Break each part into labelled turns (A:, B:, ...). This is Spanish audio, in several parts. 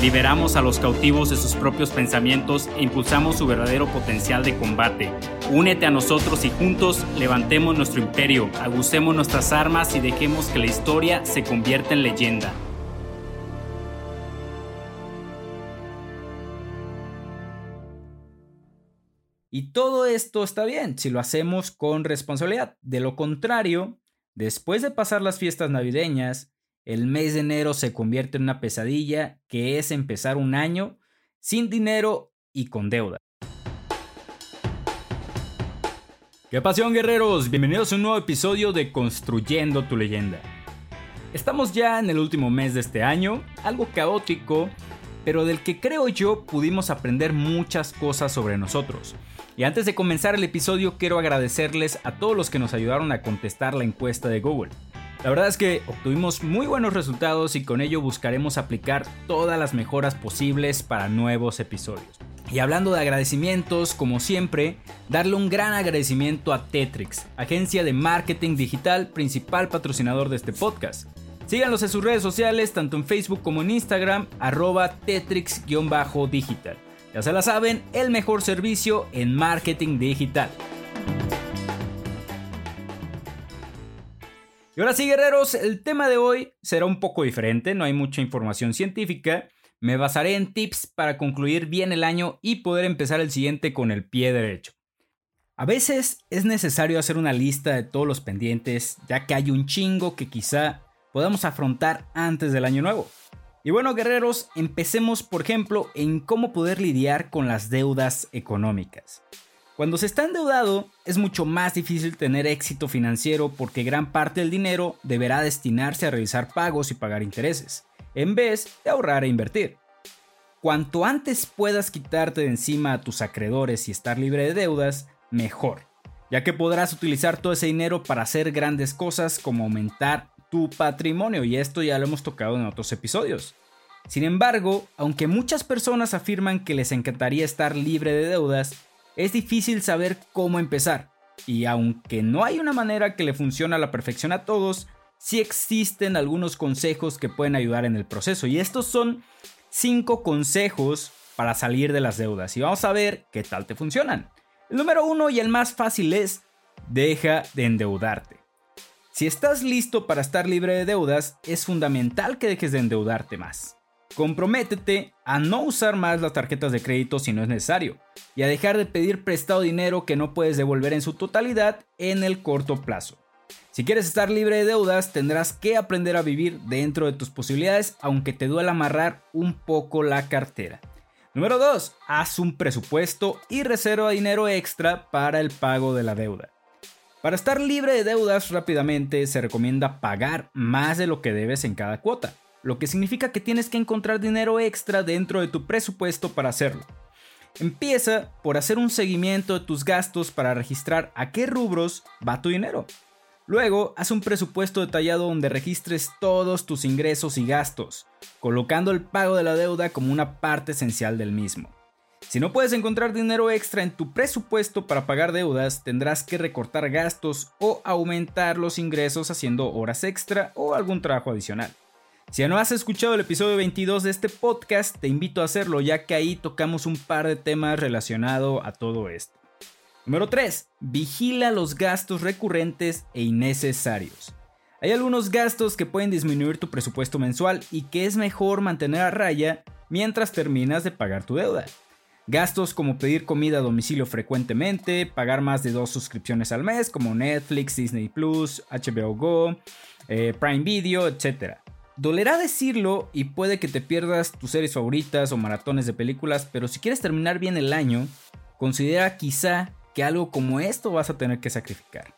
A: Liberamos a los cautivos de sus propios pensamientos e impulsamos su verdadero potencial de combate. Únete a nosotros y juntos levantemos nuestro imperio, agucemos nuestras armas y dejemos que la historia se convierta en leyenda.
B: Y todo esto está bien si lo hacemos con responsabilidad. De lo contrario, después de pasar las fiestas navideñas, el mes de enero se convierte en una pesadilla que es empezar un año sin dinero y con deuda. ¡Qué pasión guerreros! Bienvenidos a un nuevo episodio de Construyendo tu leyenda. Estamos ya en el último mes de este año, algo caótico, pero del que creo yo pudimos aprender muchas cosas sobre nosotros. Y antes de comenzar el episodio quiero agradecerles a todos los que nos ayudaron a contestar la encuesta de Google. La verdad es que obtuvimos muy buenos resultados y con ello buscaremos aplicar todas las mejoras posibles para nuevos episodios. Y hablando de agradecimientos, como siempre, darle un gran agradecimiento a Tetrix, agencia de marketing digital principal patrocinador de este podcast. Síganlos en sus redes sociales, tanto en Facebook como en Instagram, arroba Tetrix-digital. Ya se la saben, el mejor servicio en marketing digital. Y ahora sí, guerreros, el tema de hoy será un poco diferente, no hay mucha información científica. Me basaré en tips para concluir bien el año y poder empezar el siguiente con el pie derecho. A veces es necesario hacer una lista de todos los pendientes, ya que hay un chingo que quizá podamos afrontar antes del año nuevo. Y bueno, guerreros, empecemos por ejemplo en cómo poder lidiar con las deudas económicas. Cuando se está endeudado es mucho más difícil tener éxito financiero porque gran parte del dinero deberá destinarse a realizar pagos y pagar intereses, en vez de ahorrar e invertir. Cuanto antes puedas quitarte de encima a tus acreedores y estar libre de deudas, mejor, ya que podrás utilizar todo ese dinero para hacer grandes cosas como aumentar tu patrimonio y esto ya lo hemos tocado en otros episodios. Sin embargo, aunque muchas personas afirman que les encantaría estar libre de deudas, es difícil saber cómo empezar. Y aunque no hay una manera que le funcione a la perfección a todos, sí existen algunos consejos que pueden ayudar en el proceso. Y estos son 5 consejos para salir de las deudas. Y vamos a ver qué tal te funcionan. El número uno y el más fácil es, deja de endeudarte. Si estás listo para estar libre de deudas, es fundamental que dejes de endeudarte más. Comprométete a no usar más las tarjetas de crédito si no es necesario y a dejar de pedir prestado dinero que no puedes devolver en su totalidad en el corto plazo. Si quieres estar libre de deudas, tendrás que aprender a vivir dentro de tus posibilidades, aunque te duela amarrar un poco la cartera. Número 2. Haz un presupuesto y reserva dinero extra para el pago de la deuda. Para estar libre de deudas rápidamente se recomienda pagar más de lo que debes en cada cuota lo que significa que tienes que encontrar dinero extra dentro de tu presupuesto para hacerlo. Empieza por hacer un seguimiento de tus gastos para registrar a qué rubros va tu dinero. Luego, haz un presupuesto detallado donde registres todos tus ingresos y gastos, colocando el pago de la deuda como una parte esencial del mismo. Si no puedes encontrar dinero extra en tu presupuesto para pagar deudas, tendrás que recortar gastos o aumentar los ingresos haciendo horas extra o algún trabajo adicional. Si no has escuchado el episodio 22 de este podcast, te invito a hacerlo ya que ahí tocamos un par de temas relacionados a todo esto. Número 3. Vigila los gastos recurrentes e innecesarios. Hay algunos gastos que pueden disminuir tu presupuesto mensual y que es mejor mantener a raya mientras terminas de pagar tu deuda. Gastos como pedir comida a domicilio frecuentemente, pagar más de dos suscripciones al mes como Netflix, Disney Plus, HBO Go, eh, Prime Video, etc. Dolerá decirlo y puede que te pierdas tus series favoritas o maratones de películas, pero si quieres terminar bien el año, considera quizá que algo como esto vas a tener que sacrificar.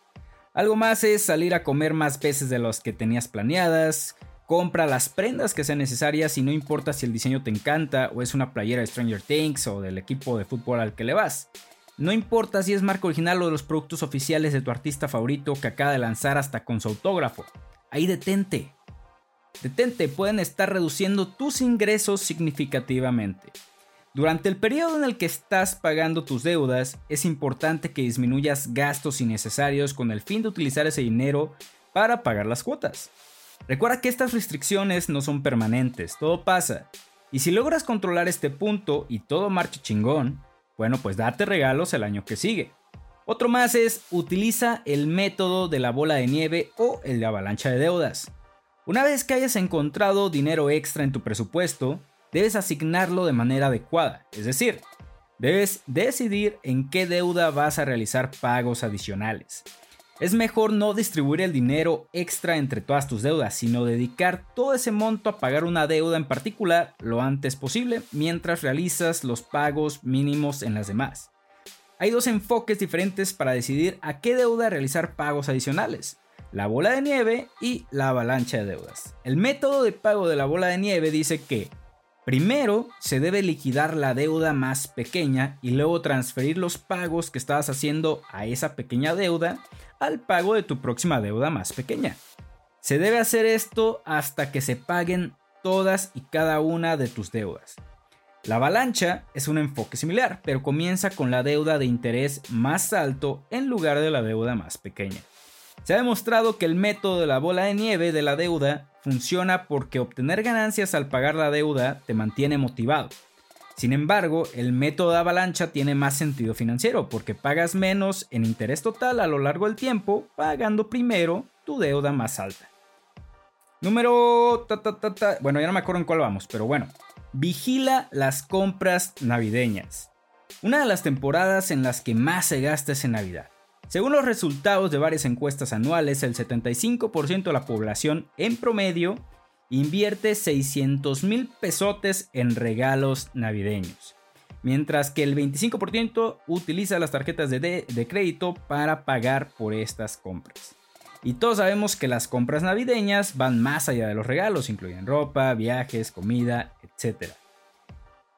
B: Algo más es salir a comer más veces de las que tenías planeadas, compra las prendas que sean necesarias y no importa si el diseño te encanta o es una playera de Stranger Things o del equipo de fútbol al que le vas. No importa si es marca original o de los productos oficiales de tu artista favorito que acaba de lanzar hasta con su autógrafo. Ahí detente. Detente, pueden estar reduciendo tus ingresos significativamente. Durante el periodo en el que estás pagando tus deudas, es importante que disminuyas gastos innecesarios con el fin de utilizar ese dinero para pagar las cuotas. Recuerda que estas restricciones no son permanentes, todo pasa. Y si logras controlar este punto y todo marcha chingón, bueno, pues date regalos el año que sigue. Otro más es utiliza el método de la bola de nieve o el de avalancha de deudas. Una vez que hayas encontrado dinero extra en tu presupuesto, debes asignarlo de manera adecuada, es decir, debes decidir en qué deuda vas a realizar pagos adicionales. Es mejor no distribuir el dinero extra entre todas tus deudas, sino dedicar todo ese monto a pagar una deuda en particular lo antes posible mientras realizas los pagos mínimos en las demás. Hay dos enfoques diferentes para decidir a qué deuda realizar pagos adicionales, la bola de nieve y la avalancha de deudas. El método de pago de la bola de nieve dice que Primero, se debe liquidar la deuda más pequeña y luego transferir los pagos que estabas haciendo a esa pequeña deuda al pago de tu próxima deuda más pequeña. Se debe hacer esto hasta que se paguen todas y cada una de tus deudas. La avalancha es un enfoque similar, pero comienza con la deuda de interés más alto en lugar de la deuda más pequeña. Se ha demostrado que el método de la bola de nieve de la deuda funciona porque obtener ganancias al pagar la deuda te mantiene motivado. Sin embargo, el método de avalancha tiene más sentido financiero porque pagas menos en interés total a lo largo del tiempo, pagando primero tu deuda más alta. Número... bueno, ya no me acuerdo en cuál vamos, pero bueno. Vigila las compras navideñas. Una de las temporadas en las que más se gasta es en Navidad. Según los resultados de varias encuestas anuales, el 75% de la población en promedio invierte 600 mil pesotes en regalos navideños, mientras que el 25% utiliza las tarjetas de, de, crédito para pagar por estas compras. Y todos sabemos que las compras navideñas van más allá de los regalos, incluyen ropa, viajes, comida, etc.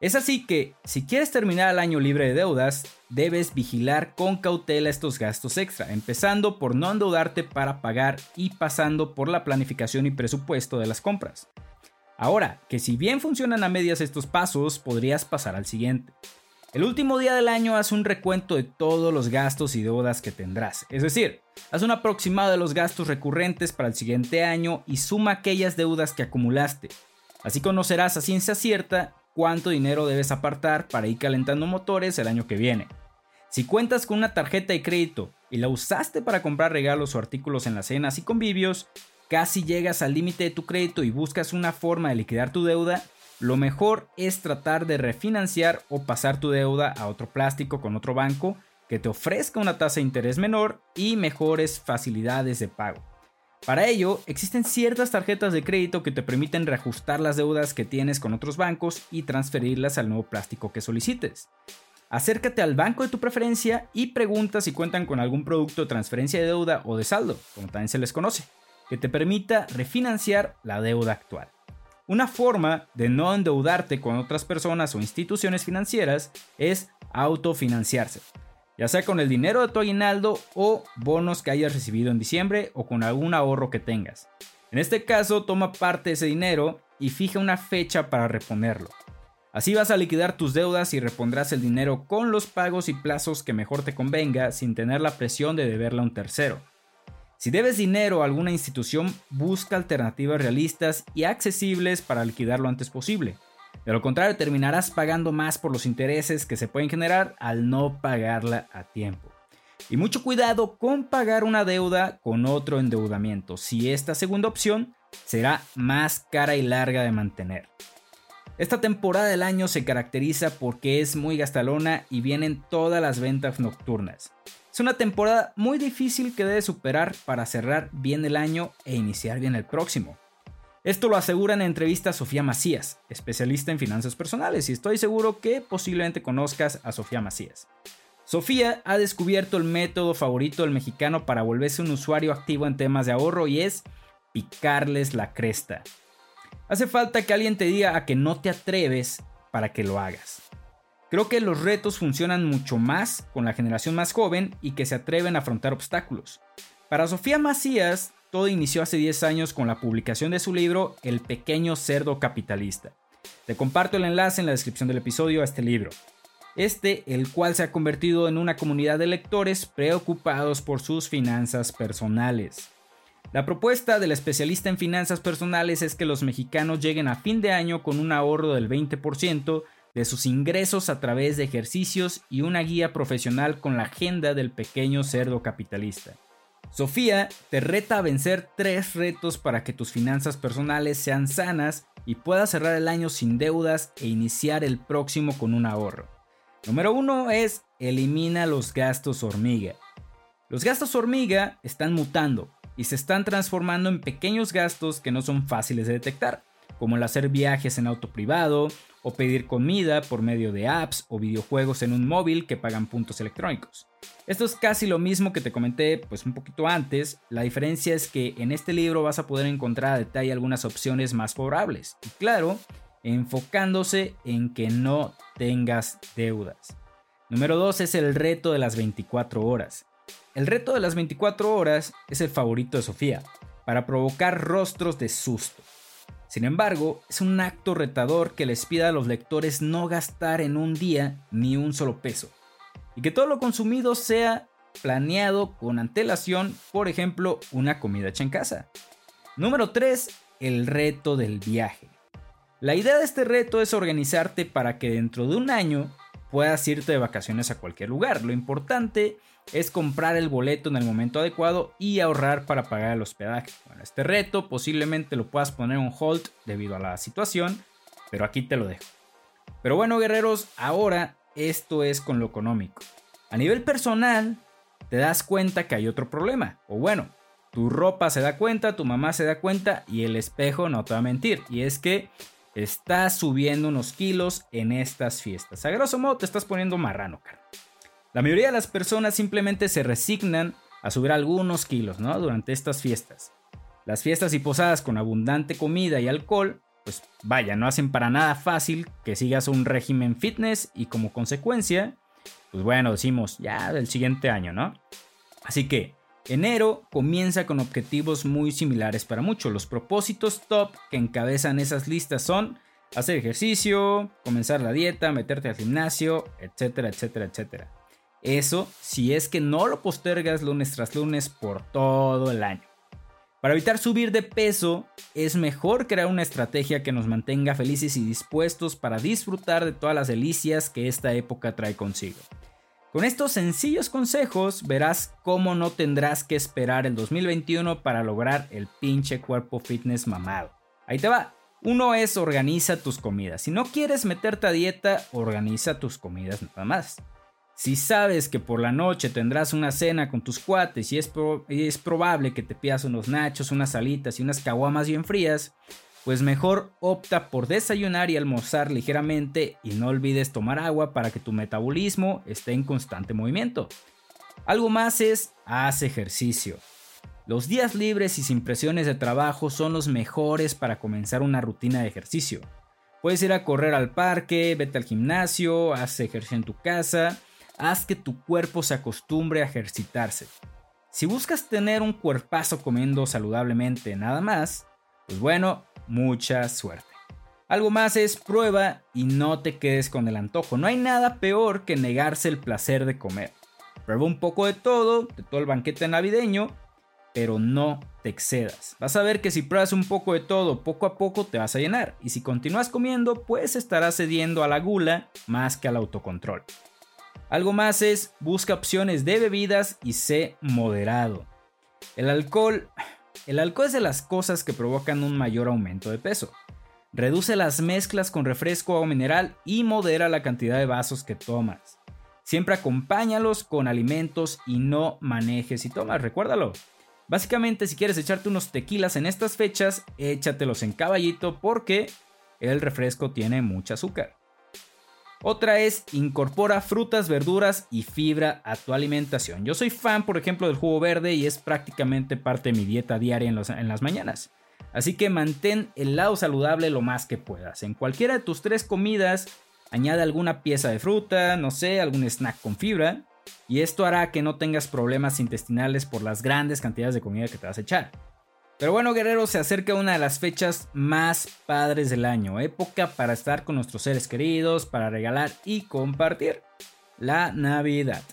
B: Es así que, si quieres terminar el año libre de deudas, debes vigilar con cautela estos gastos extra, empezando por no endeudarte para pagar y pasando por la planificación y presupuesto de las compras. Ahora, que si bien funcionan a medias estos pasos, podrías pasar al siguiente. El último día del año haz un recuento de todos los gastos y deudas que tendrás, es decir, haz un aproximado de los gastos recurrentes para el siguiente año y suma aquellas deudas que acumulaste. Así conocerás a ciencia cierta cuánto dinero debes apartar para ir calentando motores el año que viene. Si cuentas con una tarjeta de crédito y la usaste para comprar regalos o artículos en las cenas y convivios, casi llegas al límite de tu crédito y buscas una forma de liquidar tu deuda, lo mejor es tratar de refinanciar o pasar tu deuda a otro plástico con otro banco que te ofrezca una tasa de interés menor y mejores facilidades de pago. Para ello, existen ciertas tarjetas de crédito que te permiten reajustar las deudas que tienes con otros bancos y transferirlas al nuevo plástico que solicites. Acércate al banco de tu preferencia y pregunta si cuentan con algún producto de transferencia de deuda o de saldo, como también se les conoce, que te permita refinanciar la deuda actual. Una forma de no endeudarte con otras personas o instituciones financieras es autofinanciarse ya sea con el dinero de tu aguinaldo o bonos que hayas recibido en diciembre o con algún ahorro que tengas. En este caso, toma parte de ese dinero y fija una fecha para reponerlo. Así vas a liquidar tus deudas y repondrás el dinero con los pagos y plazos que mejor te convenga sin tener la presión de deberla a un tercero. Si debes dinero a alguna institución, busca alternativas realistas y accesibles para liquidar lo antes posible. De lo contrario, terminarás pagando más por los intereses que se pueden generar al no pagarla a tiempo. Y mucho cuidado con pagar una deuda con otro endeudamiento, si esta segunda opción será más cara y larga de mantener. Esta temporada del año se caracteriza porque es muy gastalona y vienen todas las ventas nocturnas. Es una temporada muy difícil que debes superar para cerrar bien el año e iniciar bien el próximo. Esto lo asegura en entrevista Sofía Macías, especialista en finanzas personales, y estoy seguro que posiblemente conozcas a Sofía Macías. Sofía ha descubierto el método favorito del mexicano para volverse un usuario activo en temas de ahorro y es picarles la cresta. Hace falta que alguien te diga a que no te atreves para que lo hagas. Creo que los retos funcionan mucho más con la generación más joven y que se atreven a afrontar obstáculos. Para Sofía Macías, todo inició hace 10 años con la publicación de su libro El pequeño cerdo capitalista. Te comparto el enlace en la descripción del episodio a este libro. Este, el cual se ha convertido en una comunidad de lectores preocupados por sus finanzas personales. La propuesta del especialista en finanzas personales es que los mexicanos lleguen a fin de año con un ahorro del 20% de sus ingresos a través de ejercicios y una guía profesional con la agenda del pequeño cerdo capitalista. Sofía te reta a vencer tres retos para que tus finanzas personales sean sanas y puedas cerrar el año sin deudas e iniciar el próximo con un ahorro. Número uno es elimina los gastos hormiga. Los gastos hormiga están mutando y se están transformando en pequeños gastos que no son fáciles de detectar, como el hacer viajes en auto privado o pedir comida por medio de apps o videojuegos en un móvil que pagan puntos electrónicos. Esto es casi lo mismo que te comenté pues un poquito antes, la diferencia es que en este libro vas a poder encontrar a detalle algunas opciones más favorables y claro, enfocándose en que no tengas deudas. Número 2 es el reto de las 24 horas. El reto de las 24 horas es el favorito de Sofía, para provocar rostros de susto. Sin embargo, es un acto retador que les pida a los lectores no gastar en un día ni un solo peso, y que todo lo consumido sea planeado con antelación, por ejemplo, una comida hecha en casa. Número 3. El reto del viaje. La idea de este reto es organizarte para que dentro de un año puedas irte de vacaciones a cualquier lugar. Lo importante es comprar el boleto en el momento adecuado y ahorrar para pagar el hospedaje. Bueno, este reto posiblemente lo puedas poner en hold debido a la situación, pero aquí te lo dejo. Pero bueno, guerreros, ahora esto es con lo económico. A nivel personal, te das cuenta que hay otro problema. O bueno, tu ropa se da cuenta, tu mamá se da cuenta y el espejo no te va a mentir. Y es que estás subiendo unos kilos en estas fiestas. A grosso modo te estás poniendo marrano, cara. La mayoría de las personas simplemente se resignan a subir algunos kilos, ¿no? Durante estas fiestas. Las fiestas y posadas con abundante comida y alcohol, pues vaya, no hacen para nada fácil que sigas un régimen fitness y como consecuencia, pues bueno, decimos ya del siguiente año, ¿no? Así que enero comienza con objetivos muy similares para muchos. Los propósitos top que encabezan esas listas son hacer ejercicio, comenzar la dieta, meterte al gimnasio, etcétera, etcétera, etcétera. Eso si es que no lo postergas lunes tras lunes por todo el año. Para evitar subir de peso, es mejor crear una estrategia que nos mantenga felices y dispuestos para disfrutar de todas las delicias que esta época trae consigo. Con estos sencillos consejos verás cómo no tendrás que esperar el 2021 para lograr el pinche cuerpo fitness mamado. Ahí te va. Uno es organiza tus comidas. Si no quieres meterte a dieta, organiza tus comidas nada más. Si sabes que por la noche tendrás una cena con tus cuates y es, es probable que te pidas unos nachos, unas salitas y unas caguamas bien frías, pues mejor opta por desayunar y almorzar ligeramente y no olvides tomar agua para que tu metabolismo esté en constante movimiento. Algo más es haz ejercicio. Los días libres y sin presiones de trabajo son los mejores para comenzar una rutina de ejercicio. Puedes ir a correr al parque, vete al gimnasio, haz ejercicio en tu casa haz que tu cuerpo se acostumbre a ejercitarse. Si buscas tener un cuerpazo comiendo saludablemente nada más, pues bueno, mucha suerte. Algo más es prueba y no te quedes con el antojo. No hay nada peor que negarse el placer de comer. Prueba un poco de todo, de todo el banquete navideño, pero no te excedas. Vas a ver que si pruebas un poco de todo, poco a poco te vas a llenar. Y si continúas comiendo, pues estarás cediendo a la gula más que al autocontrol. Algo más es busca opciones de bebidas y sé moderado. El alcohol, el alcohol es de las cosas que provocan un mayor aumento de peso. Reduce las mezclas con refresco o mineral y modera la cantidad de vasos que tomas. Siempre acompáñalos con alimentos y no manejes y tomas, recuérdalo. Básicamente, si quieres echarte unos tequilas en estas fechas, échatelos en caballito porque el refresco tiene mucho azúcar. Otra es incorpora frutas, verduras y fibra a tu alimentación. Yo soy fan, por ejemplo, del jugo verde y es prácticamente parte de mi dieta diaria en, en, las mañanas. Así que mantén el lado saludable lo más que puedas. En cualquiera de tus tres comidas, Añade alguna pieza de fruta, no sé, algún snack con fibra, y esto hará que no tengas problemas intestinales por las grandes cantidades de comida que te vas a echar. Pero bueno, guerrero, se acerca una de las fechas más padres del año, época para estar con nuestros seres queridos, para regalar y compartir. La Navidad.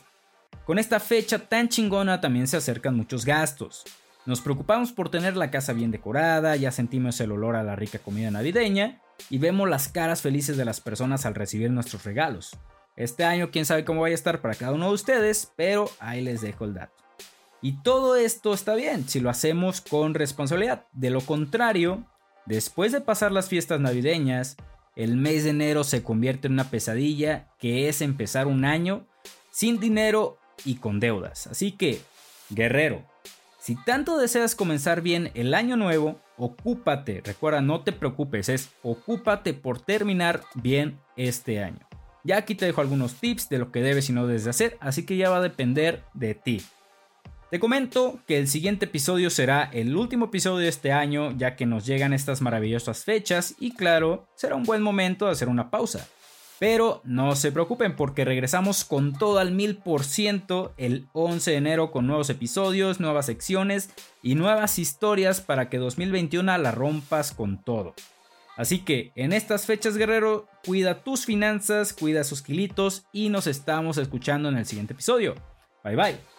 B: Con esta fecha tan chingona también se acercan muchos gastos. Nos preocupamos por tener la casa bien decorada, ya sentimos el olor a la rica comida navideña y vemos las caras felices de las personas al recibir nuestros regalos. Este año quién sabe cómo vaya a estar para cada uno de ustedes, pero ahí les dejo el dato. Y todo esto está bien si lo hacemos con responsabilidad. De lo contrario, después de pasar las fiestas navideñas, el mes de enero se convierte en una pesadilla que es empezar un año sin dinero y con deudas. Así que, guerrero, si tanto deseas comenzar bien el año nuevo, ocúpate, recuerda, no te preocupes, es ocúpate por terminar bien este año. Ya aquí te dejo algunos tips de lo que debes y no debes de hacer, así que ya va a depender de ti. Te comento que el siguiente episodio será el último episodio de este año, ya que nos llegan estas maravillosas fechas y claro, será un buen momento de hacer una pausa. Pero no se preocupen porque regresamos con todo al mil por ciento el 11 de enero con nuevos episodios, nuevas secciones y nuevas historias para que 2021 la rompas con todo. Así que en estas fechas, guerrero, cuida tus finanzas, cuida sus kilitos y nos estamos escuchando en el siguiente episodio. Bye bye.